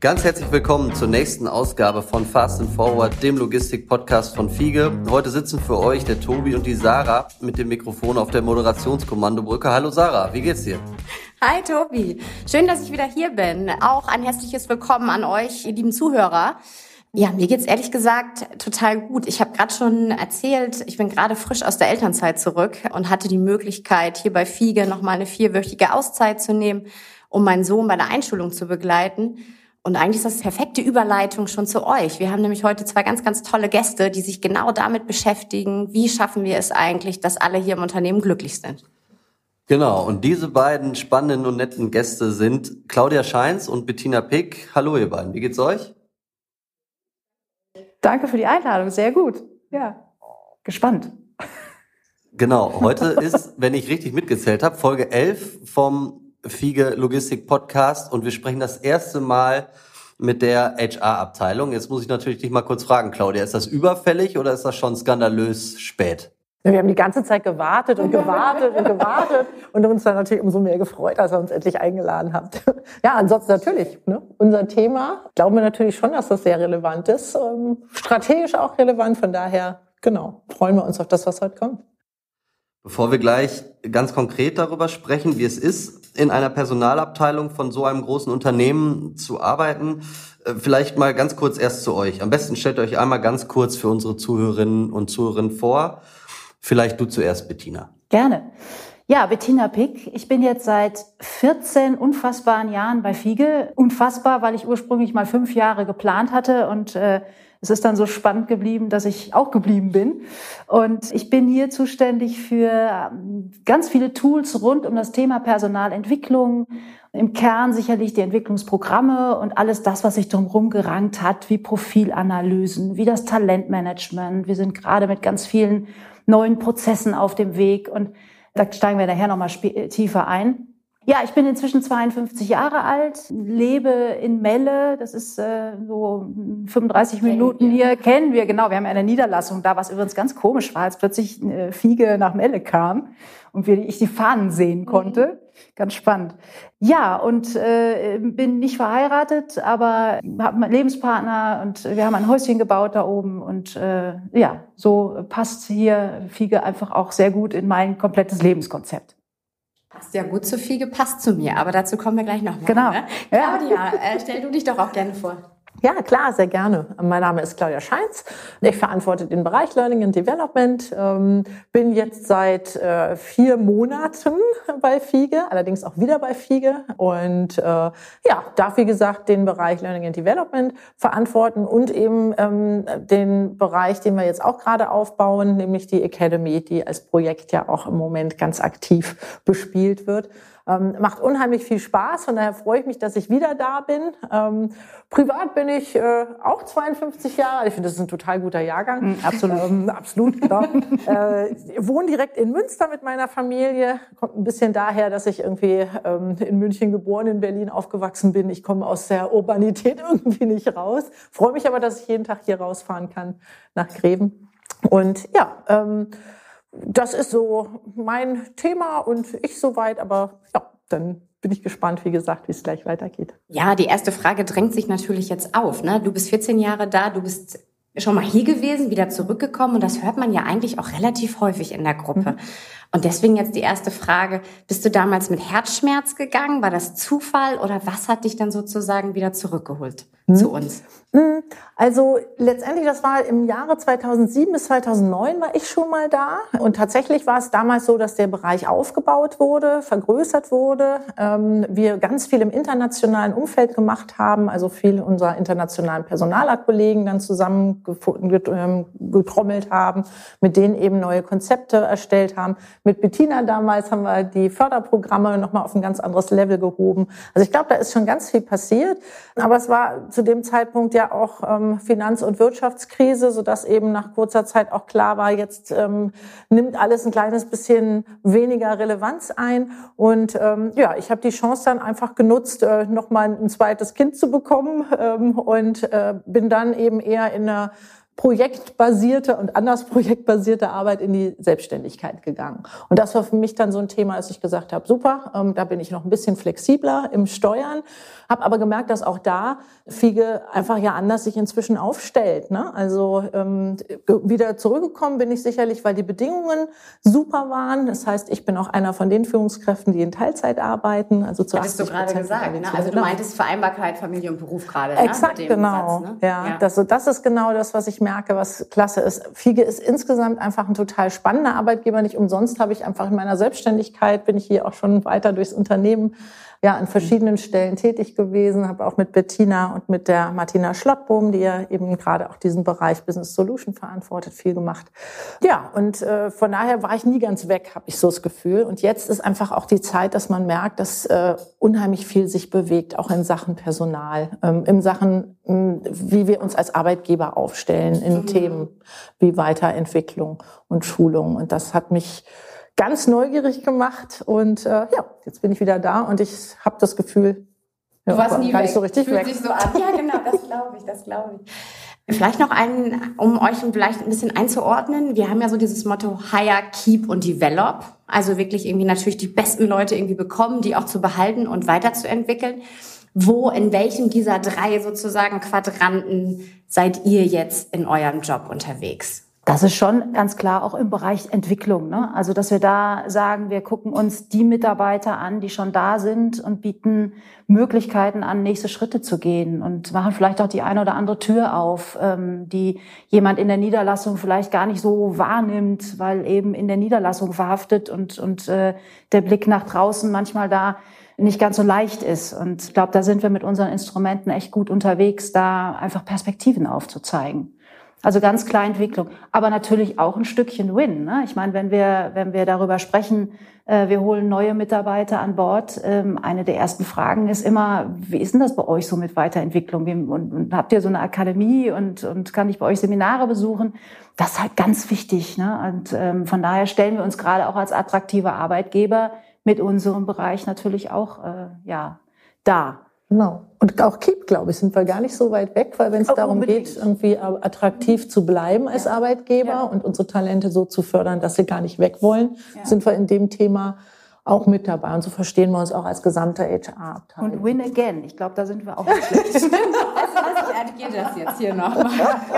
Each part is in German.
Ganz herzlich willkommen zur nächsten Ausgabe von Fast and Forward, dem Logistik-Podcast von Fiege. Heute sitzen für euch der Tobi und die Sarah mit dem Mikrofon auf der Moderationskommandobrücke. Hallo Sarah, wie geht's dir? Hi Tobi, schön, dass ich wieder hier bin. Auch ein herzliches Willkommen an euch, ihr lieben Zuhörer. Ja, mir geht's ehrlich gesagt total gut. Ich habe gerade schon erzählt, ich bin gerade frisch aus der Elternzeit zurück und hatte die Möglichkeit, hier bei Fiege nochmal eine vierwöchige Auszeit zu nehmen, um meinen Sohn bei der Einschulung zu begleiten. Und eigentlich ist das perfekte Überleitung schon zu euch. Wir haben nämlich heute zwei ganz, ganz tolle Gäste, die sich genau damit beschäftigen, wie schaffen wir es eigentlich, dass alle hier im Unternehmen glücklich sind. Genau, und diese beiden spannenden und netten Gäste sind Claudia Scheins und Bettina Pick. Hallo ihr beiden, wie geht's euch? Danke für die Einladung, sehr gut. Ja, gespannt. Genau, heute ist, wenn ich richtig mitgezählt habe, Folge 11 vom Fiege Logistik Podcast und wir sprechen das erste Mal mit der HR-Abteilung. Jetzt muss ich natürlich dich mal kurz fragen, Claudia, ist das überfällig oder ist das schon skandalös spät? Wir haben die ganze Zeit gewartet und gewartet und gewartet und uns dann natürlich umso mehr gefreut, als ihr uns endlich eingeladen habt. Ja, ansonsten natürlich. Ne? Unser Thema, glauben wir natürlich schon, dass das sehr relevant ist, ähm, strategisch auch relevant. Von daher, genau, freuen wir uns auf das, was heute kommt. Bevor wir gleich ganz konkret darüber sprechen, wie es ist, in einer Personalabteilung von so einem großen Unternehmen zu arbeiten, äh, vielleicht mal ganz kurz erst zu euch. Am besten stellt euch einmal ganz kurz für unsere Zuhörerinnen und Zuhörer vor. Vielleicht du zuerst, Bettina. Gerne. Ja, Bettina Pick. Ich bin jetzt seit 14 unfassbaren Jahren bei Fiege. Unfassbar, weil ich ursprünglich mal fünf Jahre geplant hatte und äh, es ist dann so spannend geblieben, dass ich auch geblieben bin. Und ich bin hier zuständig für ähm, ganz viele Tools rund um das Thema Personalentwicklung. Im Kern sicherlich die Entwicklungsprogramme und alles das, was sich drumherum gerankt hat, wie Profilanalysen, wie das Talentmanagement. Wir sind gerade mit ganz vielen neuen Prozessen auf dem Weg und da steigen wir nachher nochmal tiefer ein. Ja, ich bin inzwischen 52 Jahre alt, lebe in Melle, das ist äh, so 35 kennen Minuten wir. hier, kennen wir, genau, wir haben eine Niederlassung da, was übrigens ganz komisch war, als plötzlich eine Fiege nach Melle kam und wir, ich die Fahnen sehen konnte. Mhm. Ganz spannend. Ja, und äh, bin nicht verheiratet, aber habe einen Lebenspartner und wir haben ein Häuschen gebaut da oben und äh, ja, so passt hier Fiege einfach auch sehr gut in mein komplettes Lebenskonzept. Passt ja gut zu Fiege, passt zu mir, aber dazu kommen wir gleich nochmal. Genau. Ne? Claudia, äh, stell du dich doch auch gerne vor. Ja, klar, sehr gerne. Mein Name ist Claudia Scheins. Ich verantworte den Bereich Learning and Development. Ähm, bin jetzt seit äh, vier Monaten bei FIGE, allerdings auch wieder bei FIGE und äh, ja, darf wie gesagt den Bereich Learning and Development verantworten und eben ähm, den Bereich, den wir jetzt auch gerade aufbauen, nämlich die Academy, die als Projekt ja auch im Moment ganz aktiv bespielt wird. Ähm, macht unheimlich viel Spaß, von daher freue ich mich, dass ich wieder da bin. Ähm, privat bin ich äh, auch 52 Jahre. Ich finde, das ist ein total guter Jahrgang. Mm, absolut. Ähm, absolut, genau. äh, wohne direkt in Münster mit meiner Familie. Kommt ein bisschen daher, dass ich irgendwie ähm, in München geboren, in Berlin aufgewachsen bin. Ich komme aus der Urbanität irgendwie nicht raus. Freue mich aber, dass ich jeden Tag hier rausfahren kann nach Greven. Und ja, ähm, das ist so mein Thema und ich soweit, aber ja, dann bin ich gespannt, wie gesagt, wie es gleich weitergeht. Ja, die erste Frage drängt sich natürlich jetzt auf. Ne? Du bist 14 Jahre da, du bist schon mal hier gewesen, wieder zurückgekommen und das hört man ja eigentlich auch relativ häufig in der Gruppe. Mhm. Und deswegen jetzt die erste Frage, bist du damals mit Herzschmerz gegangen? War das Zufall oder was hat dich dann sozusagen wieder zurückgeholt mhm. zu uns? Mhm. Also letztendlich, das war im Jahre 2007 bis 2009 war ich schon mal da. Und tatsächlich war es damals so, dass der Bereich aufgebaut wurde, vergrößert wurde. Ähm, wir ganz viel im internationalen Umfeld gemacht haben, also viel unserer internationalen Personalerkollegen dann zusammengefunden, ähm, getrommelt haben, mit denen eben neue Konzepte erstellt haben. Mit Bettina damals haben wir die Förderprogramme nochmal auf ein ganz anderes Level gehoben. Also ich glaube, da ist schon ganz viel passiert. Aber es war zu dem Zeitpunkt ja auch ähm, Finanz- und Wirtschaftskrise, sodass eben nach kurzer Zeit auch klar war, jetzt ähm, nimmt alles ein kleines bisschen weniger Relevanz ein. Und ähm, ja, ich habe die Chance dann einfach genutzt, äh, nochmal ein zweites Kind zu bekommen ähm, und äh, bin dann eben eher in einer projektbasierte und anders projektbasierte Arbeit in die Selbstständigkeit gegangen. Und das war für mich dann so ein Thema, als ich gesagt habe, super, ähm, da bin ich noch ein bisschen flexibler im Steuern, habe aber gemerkt, dass auch da Fiege einfach ja anders sich inzwischen aufstellt. Ne? Also ähm, wieder zurückgekommen bin ich sicherlich, weil die Bedingungen super waren. Das heißt, ich bin auch einer von den Führungskräften, die in Teilzeit arbeiten. Also zu Hattest du gerade gesagt. Ne? Also du meintest Vereinbarkeit Familie und Beruf gerade. Exakt, ne? genau. Satz, ne? ja, ja. Das, das ist genau das, was ich merke, was klasse ist. Fiege ist insgesamt einfach ein total spannender Arbeitgeber. Nicht umsonst habe ich einfach in meiner Selbstständigkeit, bin ich hier auch schon weiter durchs Unternehmen ja an verschiedenen Stellen tätig gewesen, habe auch mit Bettina und mit der Martina Schlottbohm, die ja eben gerade auch diesen Bereich Business Solution verantwortet, viel gemacht. Ja, und äh, von daher war ich nie ganz weg, habe ich so das Gefühl. Und jetzt ist einfach auch die Zeit, dass man merkt, dass äh, unheimlich viel sich bewegt, auch in Sachen Personal, ähm, in Sachen, mh, hm, wie wir uns als Arbeitgeber aufstellen, in mhm. Themen wie Weiterentwicklung und Schulung. Und das hat mich ganz neugierig gemacht und äh, ja, jetzt bin ich wieder da und ich habe das Gefühl, ja, du warst nie gar weg. nicht so richtig Fühlt weg. Sich so an. Ja, genau, das glaube ich, das glaube ich. Vielleicht noch einen, um euch vielleicht ein bisschen einzuordnen. Wir haben ja so dieses Motto Hire, Keep und Develop. Also wirklich irgendwie natürlich die besten Leute irgendwie bekommen, die auch zu behalten und weiterzuentwickeln. Wo, in welchem dieser drei sozusagen Quadranten seid ihr jetzt in eurem Job unterwegs? Das ist schon ganz klar auch im Bereich Entwicklung. Ne? Also, dass wir da sagen, wir gucken uns die Mitarbeiter an, die schon da sind und bieten Möglichkeiten an, nächste Schritte zu gehen und machen vielleicht auch die eine oder andere Tür auf, ähm, die jemand in der Niederlassung vielleicht gar nicht so wahrnimmt, weil eben in der Niederlassung verhaftet und, und äh, der Blick nach draußen manchmal da nicht ganz so leicht ist. Und ich glaube, da sind wir mit unseren Instrumenten echt gut unterwegs, da einfach Perspektiven aufzuzeigen. Also ganz klar Entwicklung, aber natürlich auch ein Stückchen Win. Ne? Ich meine, wenn wir wenn wir darüber sprechen, äh, wir holen neue Mitarbeiter an Bord. Ähm, eine der ersten Fragen ist immer, wie ist denn das bei euch so mit Weiterentwicklung? Wie, und, und habt ihr so eine Akademie und und kann ich bei euch Seminare besuchen? Das ist halt ganz wichtig. Ne? Und ähm, von daher stellen wir uns gerade auch als attraktiver Arbeitgeber mit unserem Bereich natürlich auch äh, ja dar. Genau. Und auch Keep, glaube ich, sind wir gar nicht so weit weg, weil wenn es oh, darum unbedingt. geht, irgendwie attraktiv zu bleiben als ja. Arbeitgeber ja. und unsere Talente so zu fördern, dass sie gar nicht weg wollen, ja. sind wir in dem Thema auch mit dabei. Und so verstehen wir uns auch als gesamte HR-Abteilung. Und win again. Ich glaube, da sind wir auch nicht schlecht. also, ich addiere das jetzt hier nochmal.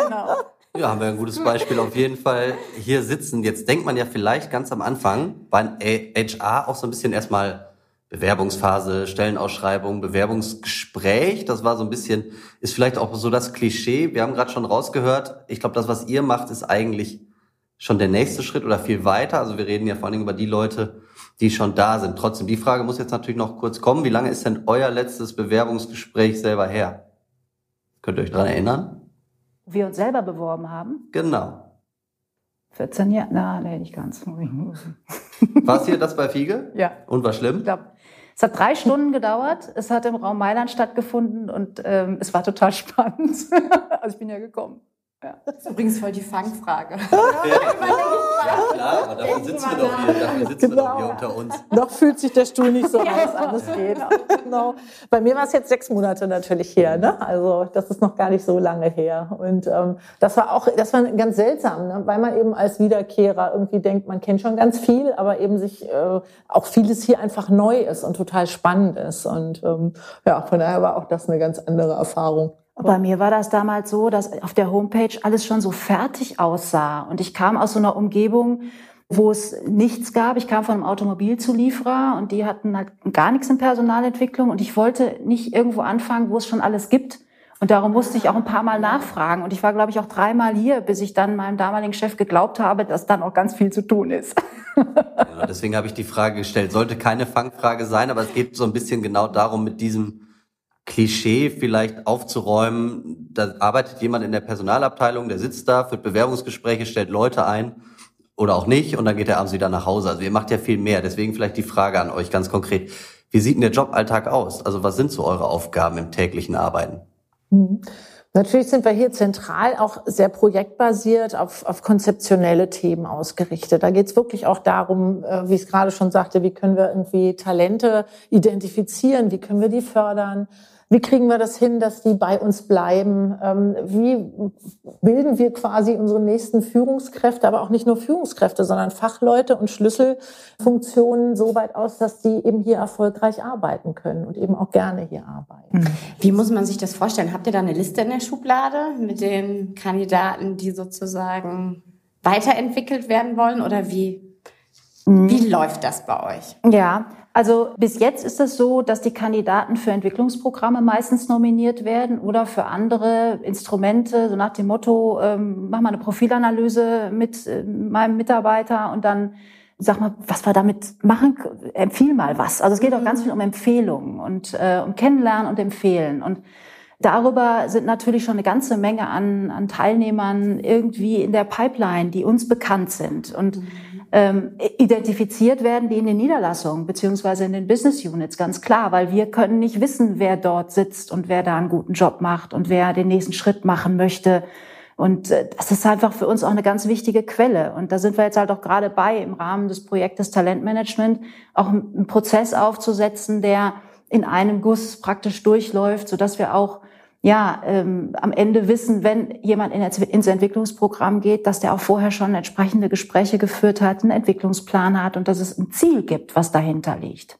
genau. Ja, haben wir ein gutes Beispiel auf jeden Fall hier sitzen. Jetzt denkt man ja vielleicht ganz am Anfang bei HR auch so ein bisschen erstmal Bewerbungsphase, Stellenausschreibung, Bewerbungsgespräch. Das war so ein bisschen, ist vielleicht auch so das Klischee. Wir haben gerade schon rausgehört, ich glaube, das, was ihr macht, ist eigentlich schon der nächste Schritt oder viel weiter. Also wir reden ja vor allen Dingen über die Leute, die schon da sind. Trotzdem, die Frage muss jetzt natürlich noch kurz kommen. Wie lange ist denn euer letztes Bewerbungsgespräch selber her? Könnt ihr euch dran erinnern? Wir uns selber beworben haben? Genau. 14 Jahre? Na, nee, nicht ganz. War es hier das bei Fiege? Ja. Und war schlimm? Ich glaube, es hat drei Stunden gedauert. Es hat im Raum Mailand stattgefunden und ähm, es war total spannend. also ich bin ja gekommen. Ja. Das ist übrigens voll die Fangfrage. Ja, klar, aber dafür sitzen wir doch hier, dafür sitzen genau. wir doch hier unter uns. Noch fühlt sich der Stuhl nicht so an, dass alles geht. Genau. Bei mir war es jetzt sechs Monate natürlich her, ne? Also das ist noch gar nicht so lange her. Und ähm, das war auch, das war ganz seltsam, ne? weil man eben als Wiederkehrer irgendwie denkt, man kennt schon ganz viel, aber eben sich äh, auch vieles hier einfach neu ist und total spannend ist. Und ähm, ja, von daher war auch das eine ganz andere Erfahrung. Bei mir war das damals so, dass auf der Homepage alles schon so fertig aussah. Und ich kam aus so einer Umgebung, wo es nichts gab. Ich kam von einem Automobilzulieferer und die hatten halt gar nichts in Personalentwicklung. Und ich wollte nicht irgendwo anfangen, wo es schon alles gibt. Und darum musste ich auch ein paar Mal nachfragen. Und ich war, glaube ich, auch dreimal hier, bis ich dann meinem damaligen Chef geglaubt habe, dass dann auch ganz viel zu tun ist. ja, deswegen habe ich die Frage gestellt. Sollte keine Fangfrage sein, aber es geht so ein bisschen genau darum, mit diesem Klischee vielleicht aufzuräumen. Da arbeitet jemand in der Personalabteilung, der sitzt da, führt Bewerbungsgespräche, stellt Leute ein oder auch nicht und dann geht er abends wieder nach Hause. Also ihr macht ja viel mehr. Deswegen vielleicht die Frage an euch ganz konkret. Wie sieht denn der Joballtag aus? Also was sind so eure Aufgaben im täglichen Arbeiten? Mhm. Natürlich sind wir hier zentral auch sehr projektbasiert auf, auf konzeptionelle Themen ausgerichtet. Da geht es wirklich auch darum, äh, wie ich es gerade schon sagte, wie können wir irgendwie Talente identifizieren, wie können wir die fördern, Wie kriegen wir das hin, dass die bei uns bleiben? Ähm, wie bilden wir quasi unsere nächsten Führungskräfte, aber auch nicht nur Führungskräfte, sondern Fachleute und Schlüsselfunktionen so weit aus, dass die eben hier erfolgreich arbeiten können und eben auch gerne hier arbeiten? Mhm. Wie muss man sich das vorstellen? Habt ihr da eine Liste in der Schublade mit den Kandidaten, die sozusagen weiterentwickelt werden wollen oder wie? Mhm. Wie läuft das bei euch? Ja, also bis jetzt ist es so, dass die Kandidaten für Entwicklungsprogramme meistens nominiert werden oder für andere Instrumente, so nach dem Motto, ähm, mach mal eine Profilanalyse mit äh, meinem Mitarbeiter und dann sag mal, was wir damit machen, empfiehl mal was. Also es geht auch ganz mhm. viel um Empfehlungen und äh, um Kennenlernen und Empfehlen. Und darüber sind natürlich schon eine ganze Menge an, an Teilnehmern irgendwie in der Pipeline, die uns bekannt sind. Und mhm ähm, identifiziert werden die in den Niederlassungen beziehungsweise in den Business Units, ganz klar, weil wir können nicht wissen, wer dort sitzt und wer da einen guten Job macht und wer den nächsten Schritt machen möchte. Und äh, das ist einfach für uns auch eine ganz wichtige Quelle. Und da sind wir jetzt halt auch gerade bei, im Rahmen des Projektes Talentmanagement auch einen Prozess aufzusetzen, der in einem Guss praktisch durchläuft, sodass wir auch ja, ähm, am Ende wissen, wenn jemand in, ins Entwicklungsprogramm geht, dass der auch vorher schon entsprechende Gespräche geführt hat, einen Entwicklungsplan hat und dass es ein Ziel gibt, was dahinter liegt.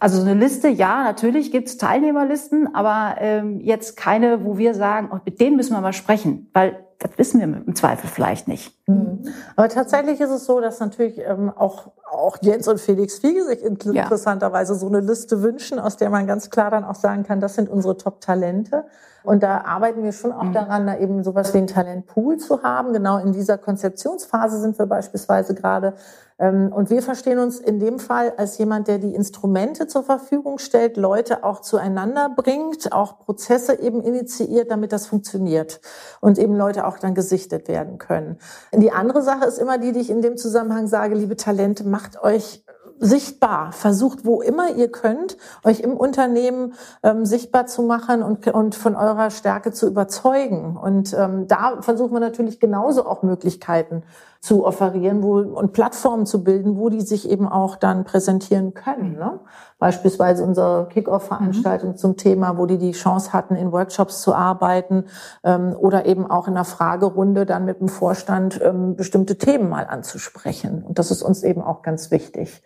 Also so eine Liste, ja, natürlich gibt's Teilnehmerlisten, aber ähm, jetzt keine, wo wir sagen, oh, mit denen müssen wir mal sprechen, weil das wissen wir im Zweifel vielleicht nicht. Mhm. Aber tatsächlich ist es so, dass natürlich ähm, auch, auch Jens und Felix Fiege sich interessanterweise ja. so eine Liste wünschen, aus der man ganz klar dann auch sagen kann, das sind unsere Top-Talente. Und da arbeiten wir schon auch mhm. daran, da eben sowas wie einen Talentpool zu haben. Genau in dieser Konzeptionsphase sind wir beispielsweise gerade. Ähm, und wir verstehen uns in dem Fall als jemand, der die Instrumente zur Verfügung stellt, Leute auch zueinander bringt, auch Prozesse eben initiiert, damit das funktioniert und eben Leute auch dann gesichtet werden können. Die andere Sache ist immer die, die ich in dem Zusammenhang sage, liebe Talente, macht euch sichtbar. Versucht, wo immer ihr könnt, euch im Unternehmen ähm, sichtbar zu machen und, und von eurer Stärke zu überzeugen. Und ähm, da versuchen wir natürlich genauso auch Möglichkeiten zu offerieren wo, und Plattformen zu bilden, wo die sich eben auch dann präsentieren können. Ne? Beispielsweise unsere Kick-Off-Veranstaltung mhm. zum Thema, wo die die Chance hatten, in Workshops zu arbeiten ähm, oder eben auch in einer Fragerunde dann mit dem Vorstand ähm, bestimmte Themen mal anzusprechen. Und das ist uns eben auch ganz wichtig.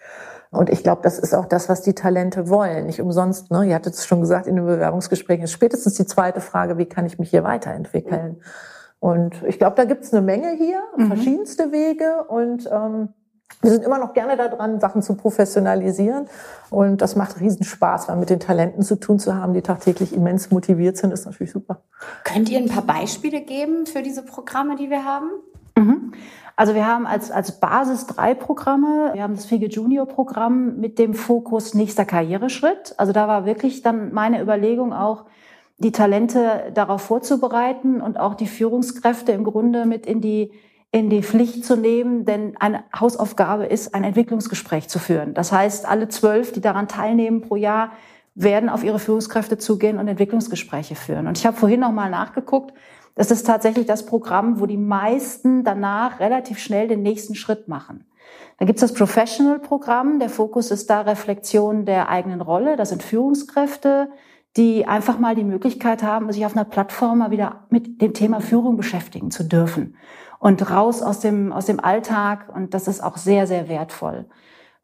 Und ich glaube, das ist auch das, was die Talente wollen. Nicht umsonst, ne? Ihr hattet es schon gesagt in den Bewerbungsgesprächen, ist spätestens die zweite Frage, wie kann ich mich hier weiterentwickeln? Mhm. Und ich glaube, da gibt's eine Menge hier, mhm. verschiedenste Wege und ähm, wir sind immer noch gerne daran, Sachen zu professionalisieren. Und das macht riesen Spaß, weil mit den Talenten zu tun zu haben, die tagtäglich immens motiviert sind, ist natürlich super. Könnt ihr ein paar Beispiele geben für diese Programme, die wir haben? Mhm. Also wir haben als, als Basis drei Programme. Wir haben das Fige Junior Programm mit dem Fokus nächster Karriereschritt. Also da war wirklich dann meine Überlegung auch, die Talente darauf vorzubereiten und auch die Führungskräfte im Grunde mit in die in die Pflicht zu nehmen, denn eine Hausaufgabe ist, ein Entwicklungsgespräch zu führen. Das heißt, alle zwölf, die daran teilnehmen pro Jahr, werden auf ihre Führungskräfte zugehen und Entwicklungsgespräche führen. Und ich habe vorhin noch mal nachgeguckt. Das ist tatsächlich das Programm, wo die meisten danach relativ schnell den nächsten Schritt machen. Gibt es das Professional-Programm. Der Fokus ist da Reflexion der eigenen Rolle. Das sind Führungskräfte, die einfach mal die Möglichkeit haben, sich auf einer Plattform mal wieder mit dem Thema Führung beschäftigen zu dürfen und raus aus dem, aus dem Alltag. Und das ist auch sehr, sehr wertvoll.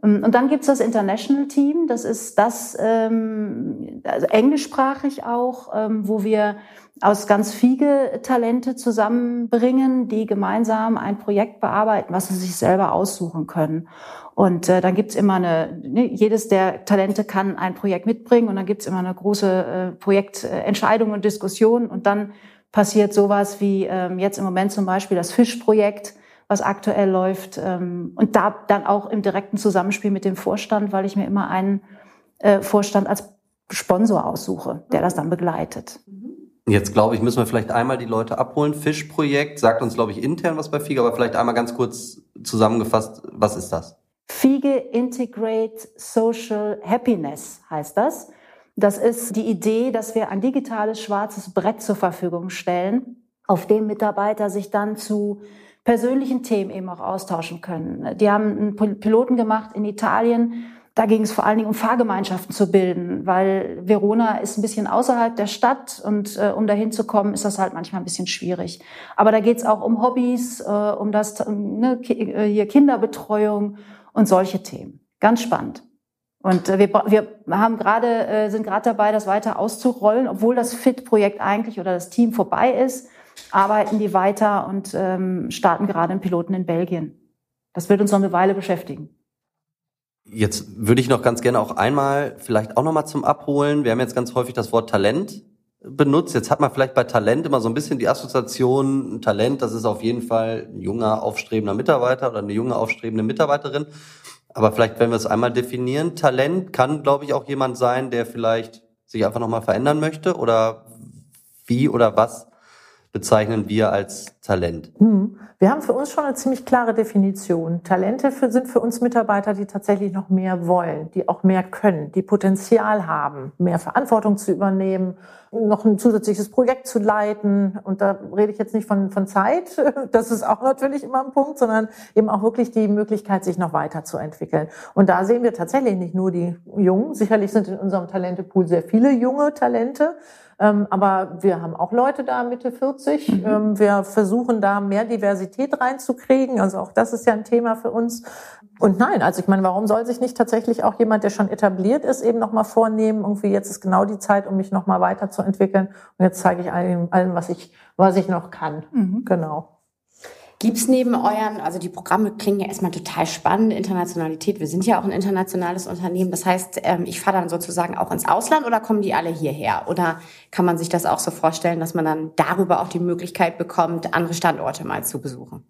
Ähm, und dann gibt's das International Team. Das ist das ähm, also englischsprachig auch, ähm, wo wir aus ganz viele Talente zusammenbringen, die gemeinsam ein Projekt bearbeiten, was sie sich selber aussuchen können. Und äh, dann gibt's immer eine, ne, jedes der Talente kann ein Projekt mitbringen und dann gibt's immer eine große äh, Projektentscheidung und Diskussion und dann passiert sowas wie ähm, jetzt im Moment zum Beispiel das Fischprojekt, was aktuell läuft ähm, und da dann auch im direkten Zusammenspiel mit dem Vorstand, weil ich mir immer einen äh, Vorstand als Sponsor aussuche, der das dann begleitet. Jetzt glaube ich, müssen wir vielleicht einmal die Leute abholen. Fischprojekt sagt uns, glaube ich, intern was bei FIGE, aber vielleicht einmal ganz kurz zusammengefasst, was ist das? FIGE Integrate Social Happiness heißt das. Das ist die Idee, dass wir ein digitales schwarzes Brett zur Verfügung stellen, auf dem Mitarbeiter sich dann zu persönlichen Themen eben auch austauschen können. Die haben einen Piloten gemacht in Italien, Da ging es vor allen Dingen um Fahrgemeinschaften zu bilden, weil Verona ist ein bisschen außerhalb der Stadt und äh, um dahin zu kommen, ist das halt manchmal ein bisschen schwierig. Aber da geht es auch um Hobbys, äh, um das ne, äh, hier Kinderbetreuung und solche Themen. Ganz spannend. Und äh, wir, wir haben gerade, äh, sind gerade dabei, das weiter auszurollen, obwohl das FIT-Projekt eigentlich oder das Team vorbei ist, arbeiten die weiter und ähm, starten gerade einen Piloten in Belgien. Das wird uns noch eine Weile beschäftigen. Jetzt würde ich noch ganz gerne auch einmal, vielleicht auch nochmal zum Abholen. Wir haben jetzt ganz häufig das Wort Talent benutzt. Jetzt hat man vielleicht bei Talent immer so ein bisschen die Assoziation, ein Talent, das ist auf jeden Fall ein junger, aufstrebender Mitarbeiter oder eine junge, aufstrebende Mitarbeiterin. Aber vielleicht, wenn wir es einmal definieren, Talent kann, glaube ich, auch jemand sein, der vielleicht sich einfach nochmal verändern möchte oder wie oder was bezeichnen wir als Talent? Hm. Wir haben für uns schon eine ziemlich klare Definition. Talente für, sind für uns Mitarbeiter, die tatsächlich noch mehr wollen, die auch mehr können, die Potenzial haben, mehr Verantwortung zu übernehmen, noch ein zusätzliches Projekt zu leiten. Und da rede ich jetzt nicht von, von Zeit, das ist auch natürlich immer ein Punkt, sondern eben auch wirklich die Möglichkeit, sich noch weiterzuentwickeln. Und da sehen wir tatsächlich nicht nur die Jungen. Sicherlich sind in unserem Talentepool sehr viele junge Talente. Ähm, aber wir haben auch Leute da Mitte 40. Mhm. Ähm, wir versuchen da mehr Diversität reinzukriegen. Also auch das ist ja ein Thema für uns. Und nein, also ich meine, warum soll sich nicht tatsächlich auch jemand, der schon etabliert ist, eben nochmal vornehmen, irgendwie jetzt ist genau die Zeit, um mich nochmal weiterzuentwickeln. Und jetzt zeige ich allen, allen was ich, was ich noch kann. Mhm. Genau. Gibt's neben euren, also die Programme klingen ja erstmal total spannend, Internationalität, wir sind ja auch ein internationales Unternehmen, das heißt, ähm, ich fahre dann sozusagen auch ins Ausland oder kommen die alle hierher? Oder kann man sich das auch so vorstellen, dass man dann darüber auch die Möglichkeit bekommt, andere Standorte mal zu besuchen?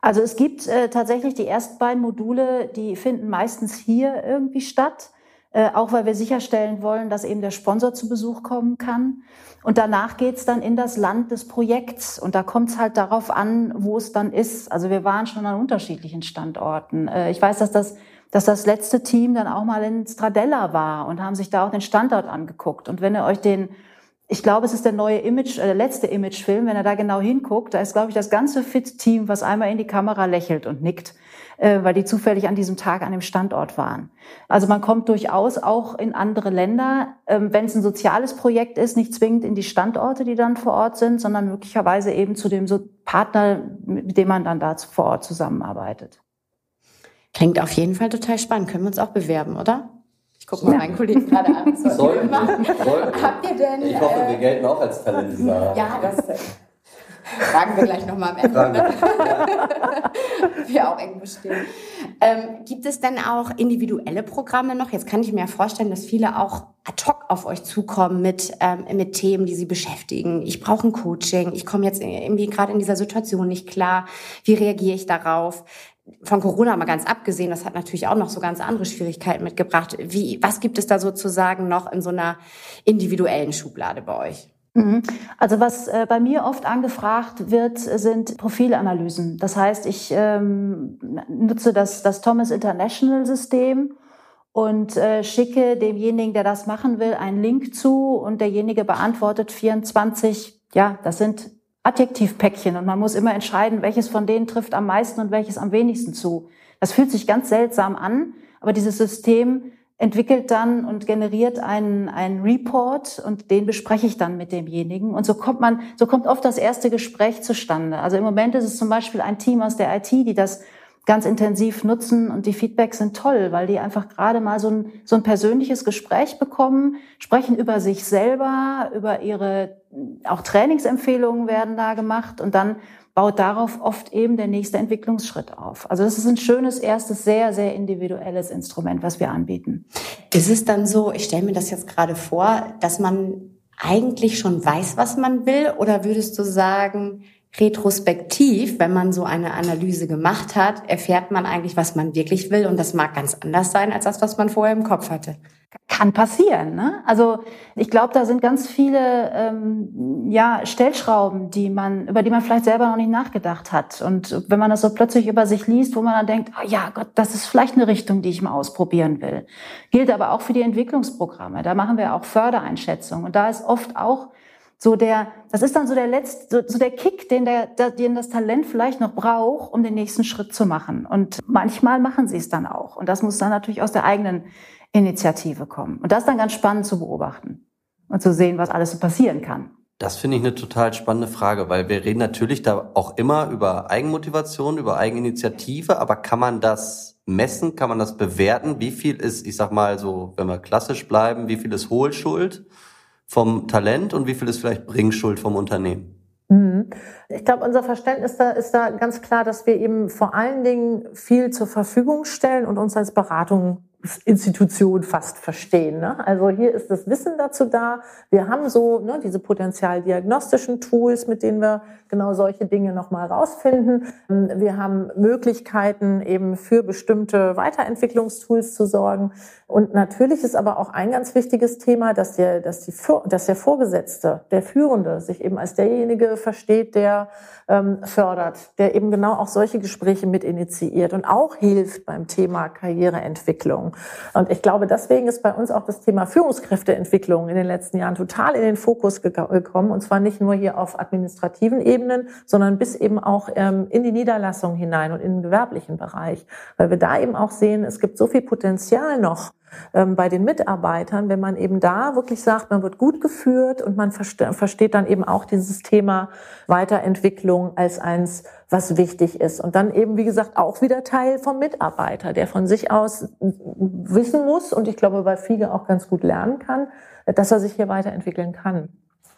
Also es gibt äh, tatsächlich die ersten beiden Module, die finden meistens hier irgendwie statt, äh, auch weil wir sicherstellen wollen, dass eben der Sponsor zu Besuch kommen kann. Und danach geht's dann in das Land des Projekts. Und da kommt es halt darauf an, wo es dann ist. Also wir waren schon an unterschiedlichen Standorten. Äh, ich weiß, dass das, dass das letzte Team dann auch mal in Stradella war und haben sich da auch den Standort angeguckt. Und wenn ihr euch den, ich glaube, es ist der neue Image, äh, der letzte Imagefilm, wenn er da genau hinguckt, da ist, glaube ich, das ganze Fit-Team, was einmal in die Kamera lächelt und nickt äh, weil die zufällig an diesem Tag an dem Standort waren. Also man kommt durchaus auch in andere Länder, ähm, wenn es ein soziales Projekt ist, nicht zwingend in die Standorte, die dann vor Ort sind, sondern möglicherweise eben zu dem so Partner, mit dem man dann da vor Ort zusammenarbeitet. Klingt auf jeden Fall total spannend. Können wir uns auch bewerben, oder? Ich gucke mal ja. meinen Kollegen gerade an. Sollten, Habt ihr denn? Ich hoffe, wir äh, gelten auch als Talent. Ja, das Fragen wir gleich nochmal am Ende. Ne? wir auch eng bestehen. Ähm, gibt es denn auch individuelle Programme noch? Jetzt kann ich mir vorstellen, dass viele auch ad hoc auf euch zukommen mit, ähm, mit Themen, die sie beschäftigen. Ich brauche ein Coaching. Ich komme jetzt irgendwie gerade in dieser Situation nicht klar. Wie reagiere ich darauf? Von Corona mal ganz abgesehen, das hat natürlich auch noch so ganz andere Schwierigkeiten mitgebracht. Wie, was gibt es da sozusagen noch in so einer individuellen Schublade bei euch? Mhm. Also was äh, bei mir oft angefragt wird, sind Profilanalysen. Das heißt, ich ähm, nutze das, das Thomas International System und äh, schicke demjenigen, der das machen will, einen Link zu und derjenige beantwortet 24, ja, das sind Adjektivpäckchen und man muss immer entscheiden, welches von denen trifft am meisten und welches am wenigsten zu. Das fühlt sich ganz seltsam an, aber dieses System entwickelt dann und generiert einen, einen Report und den bespreche ich dann mit demjenigen. Und so kommt man, so kommt oft das erste Gespräch zustande. Also im Moment ist es zum Beispiel ein Team aus der IT, die das ganz intensiv nutzen und die Feedbacks sind toll, weil die einfach gerade mal so ein, so ein persönliches Gespräch bekommen, sprechen über sich selber, über ihre, auch Trainingsempfehlungen werden da gemacht und dann baut darauf oft eben der nächste Entwicklungsschritt auf. Also das ist ein schönes erstes, sehr, sehr individuelles Instrument, was wir anbieten. Ist es dann so, ich stelle mir das jetzt gerade vor, dass man eigentlich schon weiß, was man will? Oder würdest du sagen, retrospektiv, wenn man so eine Analyse gemacht hat, erfährt man eigentlich, was man wirklich will und das mag ganz anders sein als das, was man vorher im Kopf hatte. Kann passieren. Ne? Also ich glaube, da sind ganz viele ähm, ja, Stellschrauben, die man, über die man vielleicht selber noch nicht nachgedacht hat. Und wenn man das so plötzlich über sich liest, wo man dann denkt, oh ja Gott, das ist vielleicht eine Richtung, die ich mal ausprobieren will. Gilt aber auch für die Entwicklungsprogramme. Da machen wir auch Fördereinschätzungen. Und da ist oft auch so der, das ist dann so der letzte, so, so der Kick, den der, der, den das Talent vielleicht noch braucht, um den nächsten Schritt zu machen. Und manchmal machen sie es dann auch. Und das muss dann natürlich aus der eigenen Initiative kommen. Und das ist dann ganz spannend zu beobachten und zu sehen, was alles so passieren kann. Das finde ich eine total spannende Frage, weil wir reden natürlich da auch immer über Eigenmotivation, über Eigeninitiative, aber kann man das messen, kann man das bewerten? Wie viel ist, ich sag mal so, wenn wir klassisch bleiben, wie viel ist Hohlschuld? Vom Talent und wie viel ist vielleicht Bringschuld vom Unternehmen? Mhm. Ich glaube, unser Verständnis da ist da ganz klar, dass wir eben vor allen Dingen viel zur Verfügung stellen und uns als Beratung Institution fast verstehen. Ne? Also hier ist das Wissen dazu da. Wir haben so ne, diese potenzialdiagnostischen Tools, mit denen wir genau solche Dinge nochmal rausfinden. Wir haben Möglichkeiten eben für bestimmte Weiterentwicklungstools zu sorgen. Und natürlich ist aber auch ein ganz wichtiges Thema, dass der, dass die, dass der Vorgesetzte, der Führende sich eben als derjenige versteht, der ähm, fördert, der eben genau auch solche Gespräche mit initiiert und auch hilft beim Thema Karriereentwicklung. Und ich glaube, deswegen ist bei uns auch das Thema Führungskräfteentwicklung in den letzten Jahren total in den Fokus gekommen. Und zwar nicht nur hier auf administrativen Ebenen, sondern bis eben auch ähm, in die Niederlassung hinein und in den gewerblichen Bereich. Weil wir da eben auch sehen, es gibt so viel Potenzial noch ähm, bei den Mitarbeitern, wenn man eben da wirklich sagt, man wird gut geführt und man versteht dann eben auch dieses Thema Weiterentwicklung als eins, was wichtig ist. Und dann eben, wie gesagt, auch wieder Teil vom Mitarbeiter, der von sich aus wissen muss und ich glaube bei Fiege auch ganz gut lernen kann, dass er sich hier weiterentwickeln kann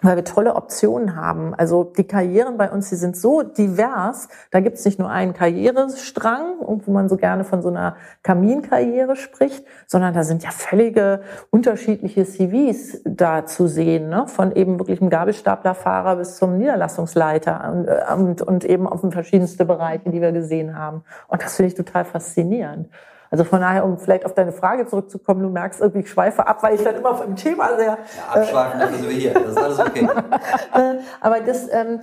weil wir tolle Optionen haben. Also die Karrieren bei uns, die sind so divers. Da gibt es nicht nur einen Karrierestrang, wo man so gerne von so einer Kaminkarriere spricht, sondern da sind ja völlige unterschiedliche CVs da zu sehen, ne? von eben wirklich einem Gabelstaplerfahrer bis zum Niederlassungsleiter und, äh, und, und eben auf verschiedenste Bereiche, die wir gesehen haben. Und das finde ich total faszinierend. Also von daher, um vielleicht auf deine Frage zurückzukommen, du merkst irgendwie, ich schweife ab, weil ich dann immer vom Thema sehr... Ja, abschweifen äh, sind wir hier, das ist alles okay. Äh, aber das... Ähm,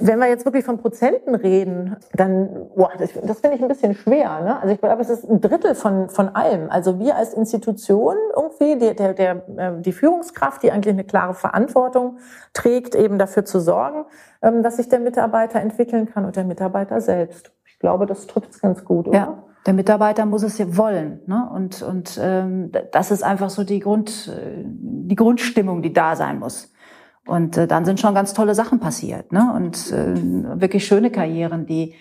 wenn wir jetzt wirklich von Prozenten reden, dann, boah, das, das finde ich ein bisschen schwer. Ne? Also ich glaube, es ist ein Drittel von, von allem. Also wir als Institution irgendwie, die, der, der, äh, die Führungskraft, die eigentlich eine klare Verantwortung trägt, eben dafür zu sorgen, ähm, dass sich der Mitarbeiter entwickeln kann und der Mitarbeiter selbst. Ich glaube, das trifft es ganz gut, oder? Ja. Der Mitarbeiter muss es ja wollen. Ne? Und, und ähm, das ist einfach so die, Grund, äh, die Grundstimmung, die da sein muss. Und äh, dann sind schon ganz tolle Sachen passiert. Ne? Und äh, wirklich schöne Karrieren, die,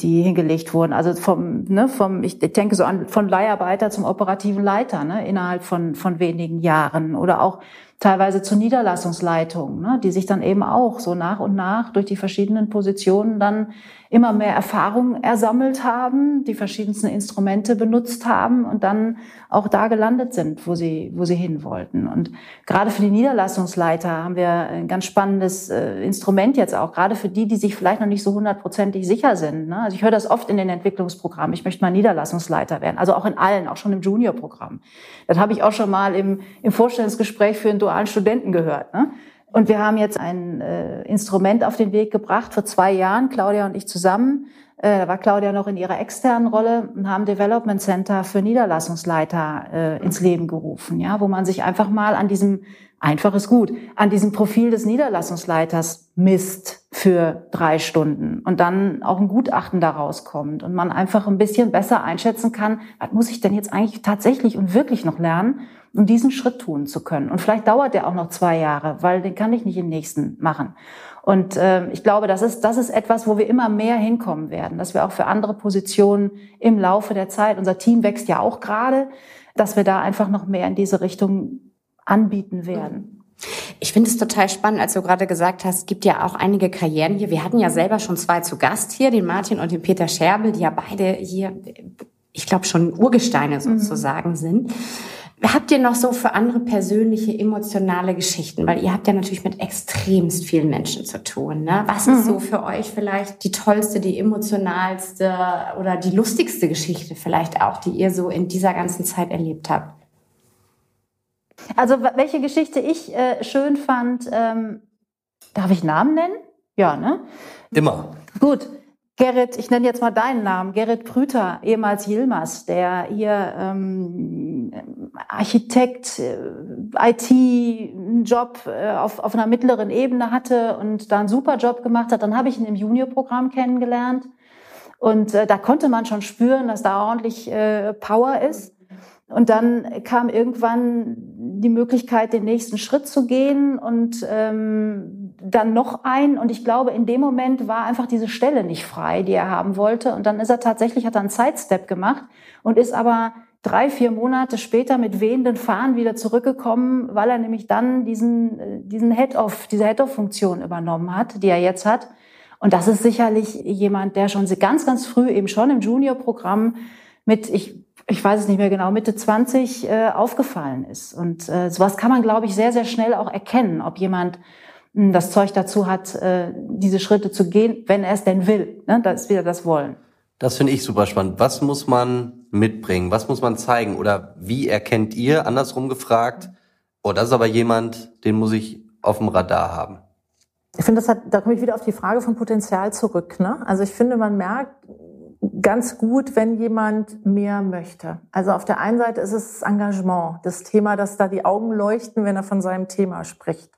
die hingelegt wurden. Also vom, ne, vom, ich denke so an von Leiharbeiter zum operativen Leiter ne, innerhalb von, von wenigen Jahren. Oder auch teilweise zur Niederlassungsleitung, ne, die sich dann eben auch so nach und nach durch die verschiedenen Positionen dann immer mehr Erfahrung ersammelt haben, die verschiedensten Instrumente benutzt haben und dann auch da gelandet sind, wo sie, wo sie hin wollten. Und gerade für die Niederlassungsleiter haben wir ein ganz spannendes äh, Instrument jetzt auch, gerade für die, die sich vielleicht noch nicht so hundertprozentig sicher sind. Ne? Also ich höre das oft in den Entwicklungsprogrammen, ich möchte mal Niederlassungsleiter werden, also auch in allen, auch schon im Juniorprogramm. Das habe ich auch schon mal im, im Vorstellungsgespräch für einen dualen Studenten gehört. Ne? Und wir haben jetzt ein äh, Instrument auf den Weg gebracht vor zwei Jahren, Claudia und ich zusammen. Äh, da war Claudia noch in ihrer externen Rolle und haben Development Center für Niederlassungsleiter äh, ins Leben gerufen, ja, wo man sich einfach mal an diesem einfaches Gut, an diesem Profil des Niederlassungsleiters misst für drei Stunden und dann auch ein Gutachten daraus kommt und man einfach ein bisschen besser einschätzen kann, was muss ich denn jetzt eigentlich tatsächlich und wirklich noch lernen, um diesen Schritt tun zu können. Und vielleicht dauert der auch noch zwei Jahre, weil den kann ich nicht im nächsten machen. Und äh, ich glaube, das ist, das ist etwas, wo wir immer mehr hinkommen werden, dass wir auch für andere Positionen im Laufe der Zeit, unser Team wächst ja auch gerade, dass wir da einfach noch mehr in diese Richtung anbieten werden. Ich finde es total spannend, als du gerade gesagt hast, gibt ja auch einige Karrieren hier. Wir hatten ja selber schon zwei zu Gast hier, den Martin und den Peter Scherbel, die ja beide hier, ich glaube, schon Urgesteine mhm. sozusagen mhm. sind. Habt ihr noch so für andere persönliche, emotionale Geschichten? Weil ihr habt ja natürlich mit extremst vielen Menschen zu tun. Ne? Was ist so mhm. für euch vielleicht die tollste, die emotionalste oder die lustigste Geschichte vielleicht auch, die ihr so in dieser ganzen Zeit erlebt habt? Also welche Geschichte ich äh, schön fand, ähm, darf ich Namen nennen? Ja, ne? Immer. Gut. Gerrit, ich nenne jetzt mal deinen Namen, Gerrit Brüter, ehemals Yilmaz, der hier ähm, Architekt, äh, IT, einen Job äh, auf, auf einer mittleren Ebene hatte und da einen super Job gemacht hat. Dann habe ich ihn im Juniorprogramm kennengelernt und äh, da konnte man schon spüren, dass da ordentlich äh, Power ist. Und dann kam irgendwann die Möglichkeit, den nächsten Schritt zu gehen und ähm, dann noch ein. Und ich glaube, in dem Moment war einfach diese Stelle nicht frei, die er haben wollte. Und dann ist er tatsächlich, hat er einen Sidestep gemacht und ist aber drei, vier Monate später mit wehenden Fahnen wieder zurückgekommen, weil er nämlich dann diesen, diesen Head-Off, diese Head-Off-Funktion übernommen hat, die er jetzt hat. Und das ist sicherlich jemand, der schon ganz, ganz früh eben schon im Junior-Programm mit, ich ich weiß es nicht mehr genau, Mitte 20 äh, aufgefallen ist. Und äh, sowas kann man, glaube ich, sehr, sehr schnell auch erkennen, ob jemand mh, hm, das Zeug dazu hat, äh, diese Schritte zu gehen, wenn er es denn will. Ne? Das ist wieder das Wollen. Das finde ich super spannend. Was muss man mitbringen? Was muss man zeigen? Oder wie erkennt ihr, andersrum gefragt, oh, das ist aber jemand, den muss ich auf dem Radar haben? Ich finde, das hat, da komme ich wieder auf die Frage von Potenzial zurück. Ne? Also ich finde, man merkt, ganz gut, wenn jemand mehr möchte. Also auf der einen Seite ist es das Engagement, das Thema, dass da die Augen leuchten, wenn er von seinem Thema spricht.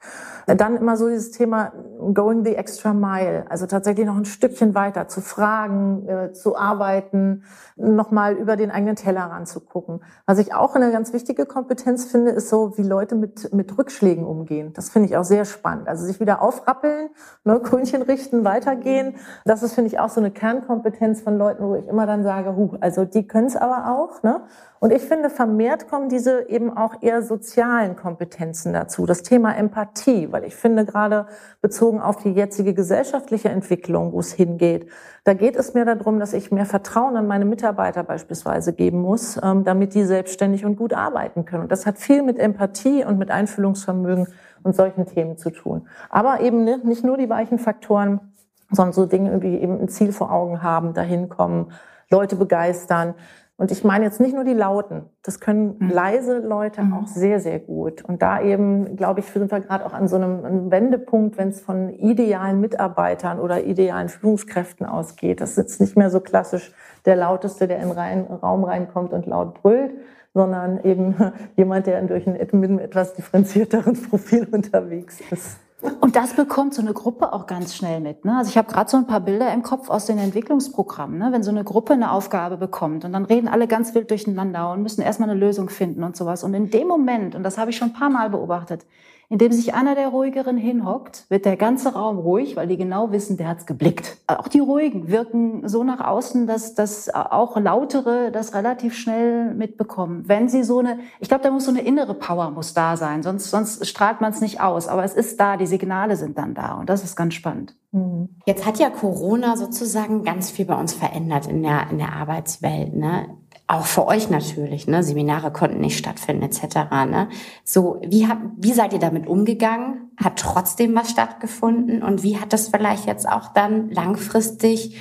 Dann immer so dieses Thema going the extra mile, also tatsächlich noch ein Stückchen weiter zu fragen, äh, zu arbeiten, nochmal über den eigenen Teller ranzugucken. Was ich auch eine ganz wichtige Kompetenz finde, ist so, wie Leute mit, mit Rückschlägen umgehen. Das finde ich auch sehr spannend. Also sich wieder aufrappeln, ne, Krönchen richten, weitergehen. Das ist, finde ich, auch so eine Kernkompetenz von Leuten, wo ich immer dann sage, huh, also die können es aber auch. Ne? Und ich finde, vermehrt kommen diese eben auch eher sozialen Kompetenzen dazu. Das Thema Empathie, weil ich finde, gerade bezogen auf die jetzige gesellschaftliche Entwicklung, wo es hingeht, da geht es mir darum, dass ich mehr Vertrauen an meine Mitarbeiter beispielsweise geben muss, ähm, damit die selbstständig und gut arbeiten können. Und das hat viel mit Empathie und mit Einfühlungsvermögen und solchen Themen zu tun. Aber eben nicht nur die weichen Faktoren, sondern so Dinge wie eben ein Ziel vor Augen haben, dahin kommen, Leute begeistern. Und ich meine jetzt nicht nur die Lauten, das können mhm. leise Leute mhm. auch sehr, sehr gut. Und da eben, glaube ich, sind wir gerade auch an so einem, einem Wendepunkt, wenn es von idealen Mitarbeitern oder idealen Führungskräften ausgeht. Das ist jetzt nicht mehr so klassisch der Lauteste, der in den Raum reinkommt und laut brüllt, sondern eben jemand, der durch ein etwas differenzierteren Profil unterwegs ist. Und das bekommt so eine Gruppe auch ganz schnell mit. Ne? Also ich habe gerade so ein paar Bilder im Kopf aus den Entwicklungsprogrammen. Ne? Wenn so eine Gruppe eine Aufgabe bekommt und dann reden alle ganz wild durcheinander und müssen erstmal eine Lösung finden und sowas. Und in dem Moment, und das habe ich schon ein paar Mal beobachtet, indem sich einer der Ruhigeren hinhockt, wird der ganze Raum ruhig, weil die genau wissen, der hat's geblickt. Auch die Ruhigen wirken so nach außen, dass, dass auch Lautere das relativ schnell mitbekommen. Wenn sie so eine, ich glaube, da muss so eine innere Power muss da sein, sonst, sonst strahlt man es nicht aus. Aber es ist da, die Signale sind dann da und das ist ganz spannend. Mhm. Jetzt hat ja Corona sozusagen ganz viel bei uns verändert in der, in der Arbeitswelt. Ne? Auch für euch natürlich, ne? Seminare konnten nicht stattfinden etc. Ne? So, wie, hab, wie seid ihr damit umgegangen? Hat trotzdem was stattgefunden? Und wie hat das vielleicht jetzt auch dann langfristig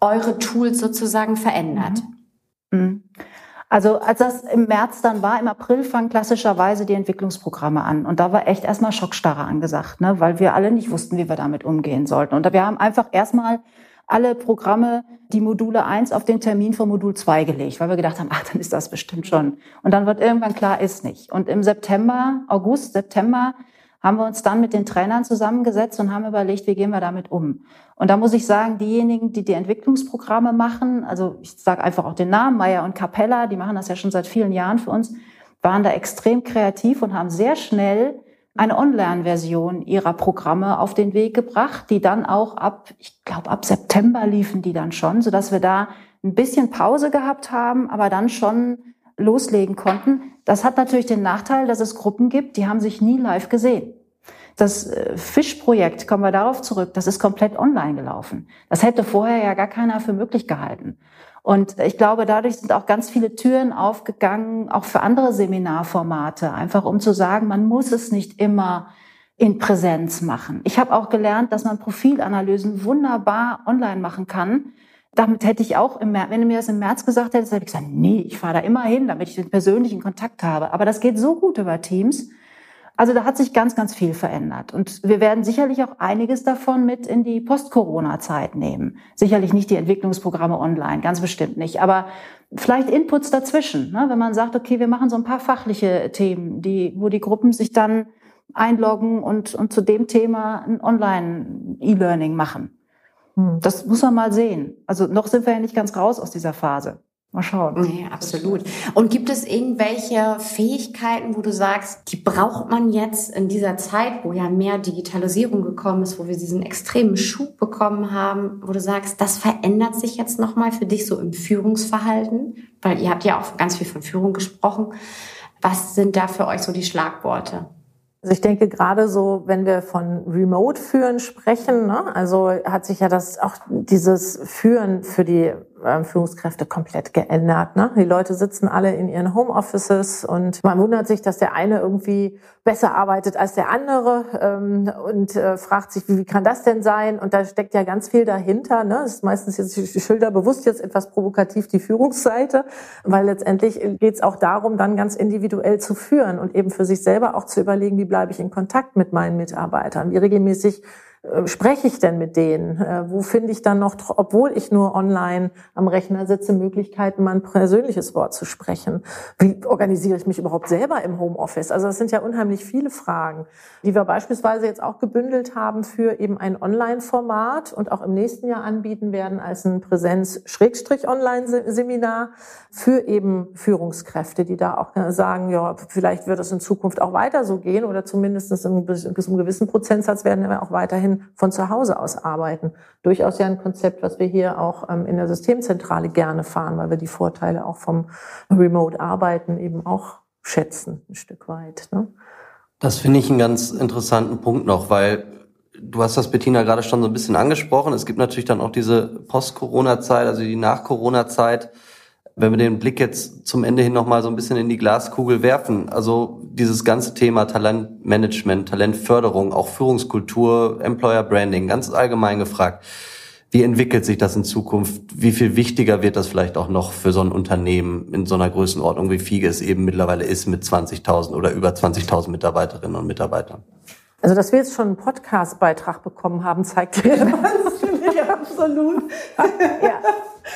eure Tools sozusagen verändert? Mhm. mhm. Also als das im März dann war, im April fangen klassischerweise die Entwicklungsprogramme an. Und da war echt erstmal Schockstarre angesagt, ne? weil wir alle nicht wussten, wie wir damit umgehen sollten. Und wir haben einfach erstmal alle Programme die Module 1 auf den Termin von Modul 2 gelegt, weil wir gedacht haben, ach, dann ist das bestimmt schon. Und dann wird irgendwann klar, ist nicht. Und im September, August, September haben wir uns dann mit den Trainern zusammengesetzt und haben überlegt, wie gehen wir damit um. Und da muss ich sagen, diejenigen, die die Entwicklungsprogramme machen, also ich sage einfach auch den Namen, Meyer und Capella, die machen das ja schon seit vielen Jahren für uns, waren da extrem kreativ und haben sehr schnell eine Online-Version ihrer Programme auf den Weg gebracht, die dann auch ab, ich glaube, ab September liefen die dann schon, so dass wir da ein bisschen Pause gehabt haben, aber dann schon loslegen konnten. Das hat natürlich den Nachteil, dass es Gruppen gibt, die haben sich nie live gesehen. Das äh, Fischprojekt, kommen wir darauf zurück, das ist komplett online gelaufen. Das hätte vorher ja gar keiner für möglich gehalten. Und ich glaube, dadurch sind auch ganz viele Türen aufgegangen, auch für andere Seminarformate, einfach um zu sagen, man muss es nicht immer in Präsenz machen. Ich habe auch gelernt, dass man Profilanalysen wunderbar online machen kann. Damit hätte ich auch, im März, wenn du mir das im März gesagt hättest, hätte ich gesagt, nee, ich fahre da immer hin, damit ich den persönlichen Kontakt habe. Aber das geht so gut über Teams. Also da hat sich ganz, ganz viel verändert. Und wir werden sicherlich auch einiges davon mit in die Post-Corona-Zeit nehmen. Sicherlich nicht die Entwicklungsprogramme online, ganz bestimmt nicht. Aber vielleicht Inputs dazwischen, ne? wenn man sagt, okay, wir machen so ein paar fachliche Themen, die, wo die Gruppen sich dann einloggen und, und zu dem Thema ein Online-E-Learning machen. Hm. Das muss man mal sehen. Also noch sind wir ja nicht ganz raus aus dieser Phase. Mal schauen. Nee, absolut. Und gibt es irgendwelche Fähigkeiten, wo du sagst, die braucht man jetzt in dieser Zeit, wo ja mehr Digitalisierung gekommen ist, wo wir diesen extremen Schub bekommen haben, wo du sagst, das verändert sich jetzt nochmal für dich so im Führungsverhalten? Weil ihr habt ja auch ganz viel von Führung gesprochen. Was sind da für euch so die Schlagworte? Also ich denke gerade so, wenn wir von Remote-Führen sprechen, ne, also hat sich ja das auch dieses Führen für die ähm, Führungskräfte komplett geändert. Ne? Die Leute sitzen alle in ihren Homeoffices und man wundert sich, dass der eine irgendwie besser arbeitet als der andere ähm, und äh, fragt sich, wie, wie kann das denn sein? Und da steckt ja ganz viel dahinter. Ne? Das ist meistens jetzt die Schilder bewusst jetzt etwas provokativ die Führungsseite, weil letztendlich geht es auch darum, dann ganz individuell zu führen und eben für sich selber auch zu überlegen, wie bleibe ich in Kontakt mit meinen Mitarbeitern, wie regelmäßig spreche ich denn mit denen? Äh, wo finde ich dann noch, obwohl ich nur online am Rechner sitze, Möglichkeiten, mal ein persönliches Wort zu sprechen? Wie organisiere ich mich überhaupt selber im Homeoffice? Also das sind ja unheimlich viele Fragen, die wir beispielsweise jetzt auch gebündelt haben für eben ein Online-Format und auch im nächsten Jahr anbieten werden als ein Präsenz-Online-Seminar für eben Führungskräfte, die da auch sagen, ja, vielleicht wird es in Zukunft auch weiter so gehen oder zumindest in einem gewissen Prozentsatz werden wir auch weiterhin weiterhin von zu Hause aus arbeiten. Durchaus ja ein Konzept, was wir hier auch ähm, in der Systemzentrale gerne fahren, weil wir die Vorteile auch vom Remote-Arbeiten eben auch schätzen, ein Stück weit. Ne? Das finde ich einen ganz interessanten Punkt noch, weil du hast das, Bettina, gerade schon so ein bisschen angesprochen. Es gibt natürlich dann auch diese Post-Corona-Zeit, also die Nach-Corona-Zeit, wenn wir den Blick jetzt zum Ende hin nochmal so ein bisschen in die Glaskugel werfen, also dieses ganze Thema Talentmanagement, Talentförderung, auch Führungskultur, Employer Branding, ganz allgemein gefragt. Wie entwickelt sich das in Zukunft? Wie viel wichtiger wird das vielleicht auch noch für so ein Unternehmen in so einer Größenordnung, wie Fiege es eben mittlerweile ist mit 20.000 oder über 20.000 Mitarbeiterinnen und Mitarbeitern? Also, dass wir jetzt schon einen Podcast-Beitrag bekommen haben, zeigt ja, absolut. ja.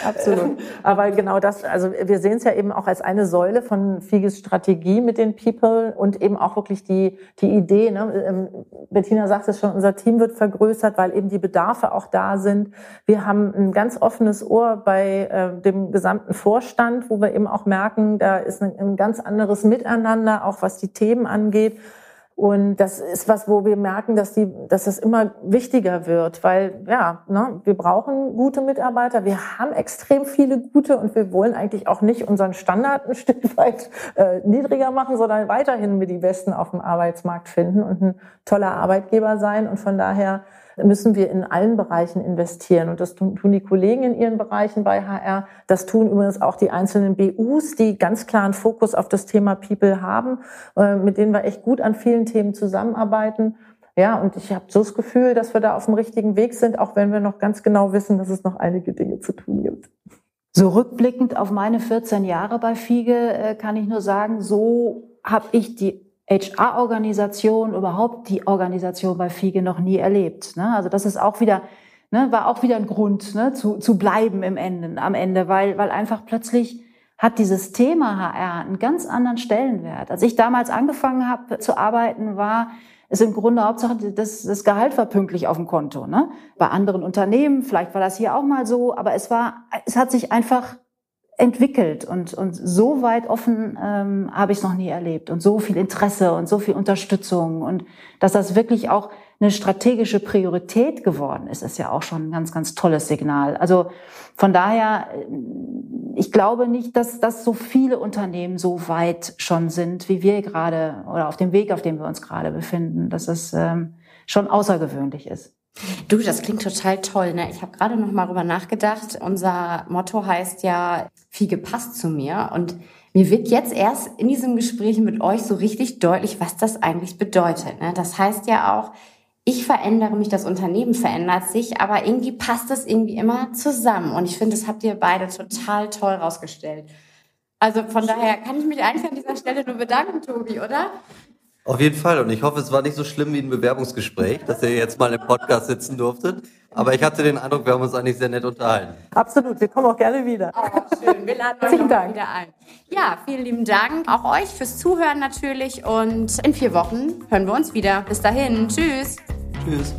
Absolut. Aber genau das, also wir sehen es ja eben auch als eine Säule von Figes Strategie mit den People und eben auch wirklich die, die Idee. Ne? Ähm, Bettina sagt es schon, unser Team wird vergrößert, weil eben die Bedarfe auch da sind. Wir haben ein ganz offenes Ohr bei äh, dem gesamten Vorstand, wo wir eben auch merken, da ist ein, ein ganz anderes Miteinander, auch was die Themen angeht. Und das ist was, wo wir merken, dass die, dass das immer wichtiger wird, weil ja, ne, wir brauchen gute Mitarbeiter. Wir haben extrem viele gute und wir wollen eigentlich auch nicht unseren Standard ein Stück weit äh, niedriger machen, sondern weiterhin mit die Besten auf dem Arbeitsmarkt finden und ein toller Arbeitgeber sein. Und von daher müssen wir in allen Bereichen investieren. Und das tun, die Kollegen in ihren Bereichen bei HR. Das tun übrigens auch die einzelnen BUs, die ganz klaren Fokus auf das Thema People haben, äh, mit denen wir echt gut an vielen Themen zusammenarbeiten. Ja, und ich habe so das Gefühl, dass wir da auf dem richtigen Weg sind, auch wenn wir noch ganz genau wissen, dass es noch einige Dinge zu tun gibt. So rückblickend auf meine 14 Jahre bei Fiege äh, kann ich nur sagen, so habe ich die HR-Organisation, überhaupt die Organisation bei FIGE noch nie erlebt. Ne? Also das ist auch wieder, ne, war auch wieder ein Grund ne, zu, zu bleiben im Ende, am Ende, weil, weil einfach plötzlich hat dieses Thema HR einen ganz anderen Stellenwert. Als ich damals angefangen habe zu arbeiten, war es im Grunde Hauptsache, das, das Gehalt war pünktlich auf dem Konto. Ne? Bei anderen Unternehmen, vielleicht war das hier auch mal so, aber es war, es hat sich einfach entwickelt und, und so weit offen ähm, habe ich es noch nie erlebt und so viel Interesse und so viel Unterstützung und dass das wirklich auch eine strategische Priorität geworden ist, ist ja auch schon ein ganz, ganz tolles Signal. Also von daher, äh, ich glaube nicht, dass, dass so viele Unternehmen so weit schon sind, wie wir gerade oder auf dem Weg, auf dem wir uns gerade befinden, dass es ähm, schon außergewöhnlich ist. Du, das klingt total toll. Ne? Ich habe gerade noch mal darüber nachgedacht. Unser Motto heißt ja, Fiege passt zu mir. Und mir wird jetzt erst in diesem Gespräch mit euch so richtig deutlich, was das eigentlich bedeutet. Ne? Das heißt ja auch, ich verändere mich, das Unternehmen verändert sich, aber irgendwie passt das irgendwie immer zusammen. Und ich finde, das habt ihr beide total toll rausgestellt. Also von daher kann ich mich eigentlich an dieser Stelle nur bedanken, Tobi, oder? Auf jeden Fall. Und ich hoffe, es war nicht so schlimm wie ein Bewerbungsgespräch, dass ihr jetzt mal im Podcast sitzen durftet. Aber ich hatte den Eindruck, wir haben uns eigentlich sehr nett unterhalten. Absolut. Wir kommen auch gerne wieder. Oh, schön. Wir laden euch wieder ein. Ja, vielen lieben Dank. Auch euch fürs Zuhören natürlich. Und in vier Wochen hören wir uns wieder. Bis dahin. Tschüss. Tschüss.